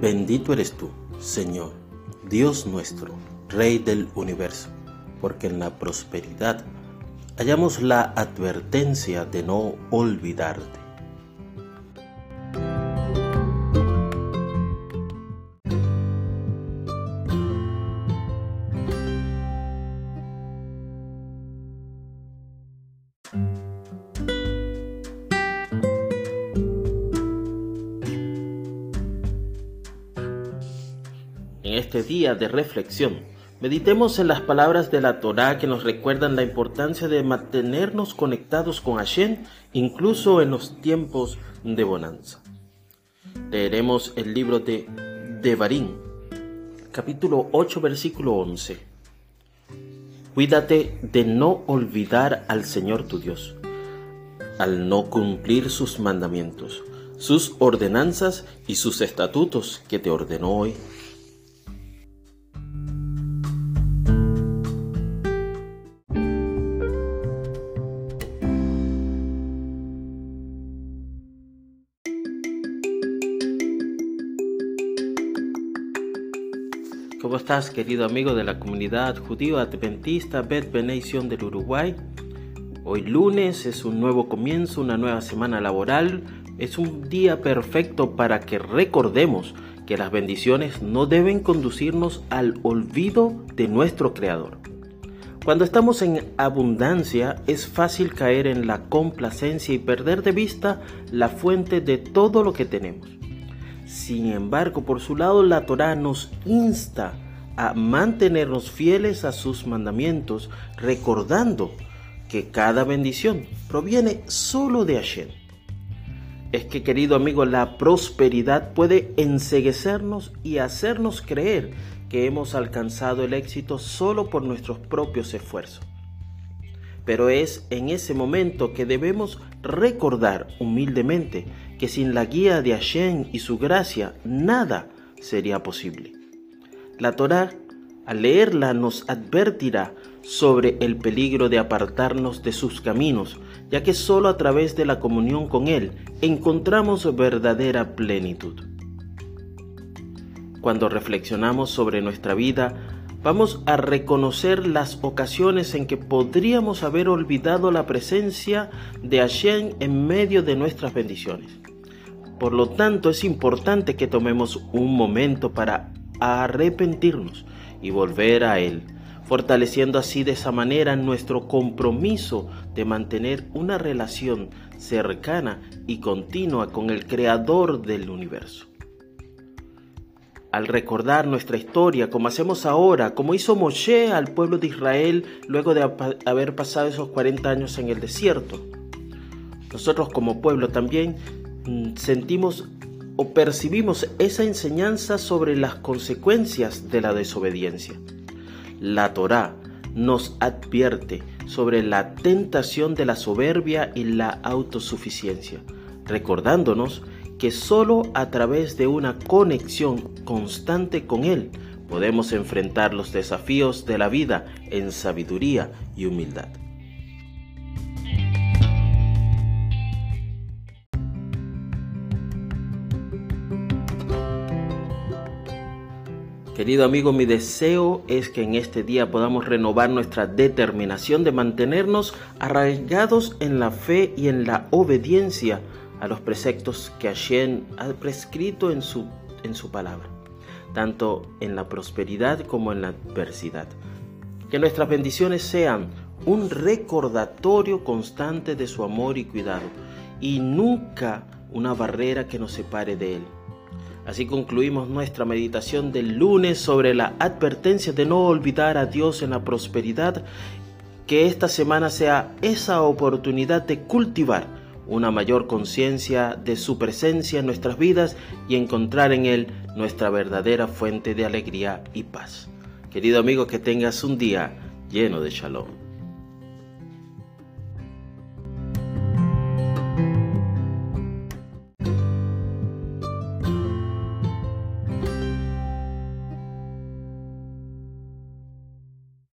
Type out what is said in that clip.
Bendito eres tú, Señor, Dios nuestro, Rey del universo, porque en la prosperidad hallamos la advertencia de no olvidarte. En este día de reflexión, meditemos en las palabras de la Torá que nos recuerdan la importancia de mantenernos conectados con Hashem incluso en los tiempos de bonanza. Leeremos el libro de Devarim, capítulo 8, versículo 11. Cuídate de no olvidar al Señor tu Dios, al no cumplir sus mandamientos, sus ordenanzas y sus estatutos que te ordenó hoy ¿Cómo estás, querido amigo de la comunidad judío adventista Bet Benation del Uruguay? Hoy lunes es un nuevo comienzo, una nueva semana laboral. Es un día perfecto para que recordemos que las bendiciones no deben conducirnos al olvido de nuestro Creador. Cuando estamos en abundancia es fácil caer en la complacencia y perder de vista la fuente de todo lo que tenemos. Sin embargo, por su lado, la Torá nos insta a mantenernos fieles a sus mandamientos, recordando que cada bendición proviene solo de Hashem. Es que, querido amigo, la prosperidad puede enseguecernos y hacernos creer que hemos alcanzado el éxito solo por nuestros propios esfuerzos. Pero es en ese momento que debemos recordar humildemente que sin la guía de Hashem y su gracia nada sería posible. La Torá, al leerla, nos advertirá sobre el peligro de apartarnos de sus caminos, ya que solo a través de la comunión con Él encontramos verdadera plenitud. Cuando reflexionamos sobre nuestra vida, vamos a reconocer las ocasiones en que podríamos haber olvidado la presencia de Hashem en medio de nuestras bendiciones. Por lo tanto, es importante que tomemos un momento para arrepentirnos y volver a Él, fortaleciendo así de esa manera nuestro compromiso de mantener una relación cercana y continua con el Creador del universo al recordar nuestra historia, como hacemos ahora, como hizo Moshe al pueblo de Israel luego de haber pasado esos 40 años en el desierto. Nosotros como pueblo también mm, sentimos o percibimos esa enseñanza sobre las consecuencias de la desobediencia. La Torá nos advierte sobre la tentación de la soberbia y la autosuficiencia, recordándonos que solo a través de una conexión constante con Él podemos enfrentar los desafíos de la vida en sabiduría y humildad. Querido amigo, mi deseo es que en este día podamos renovar nuestra determinación de mantenernos arraigados en la fe y en la obediencia a los preceptos que Hashem ha prescrito en su, en su palabra, tanto en la prosperidad como en la adversidad. Que nuestras bendiciones sean un recordatorio constante de su amor y cuidado y nunca una barrera que nos separe de Él. Así concluimos nuestra meditación del lunes sobre la advertencia de no olvidar a Dios en la prosperidad. Que esta semana sea esa oportunidad de cultivar una mayor conciencia de su presencia en nuestras vidas y encontrar en Él nuestra verdadera fuente de alegría y paz. Querido amigo, que tengas un día lleno de shalom.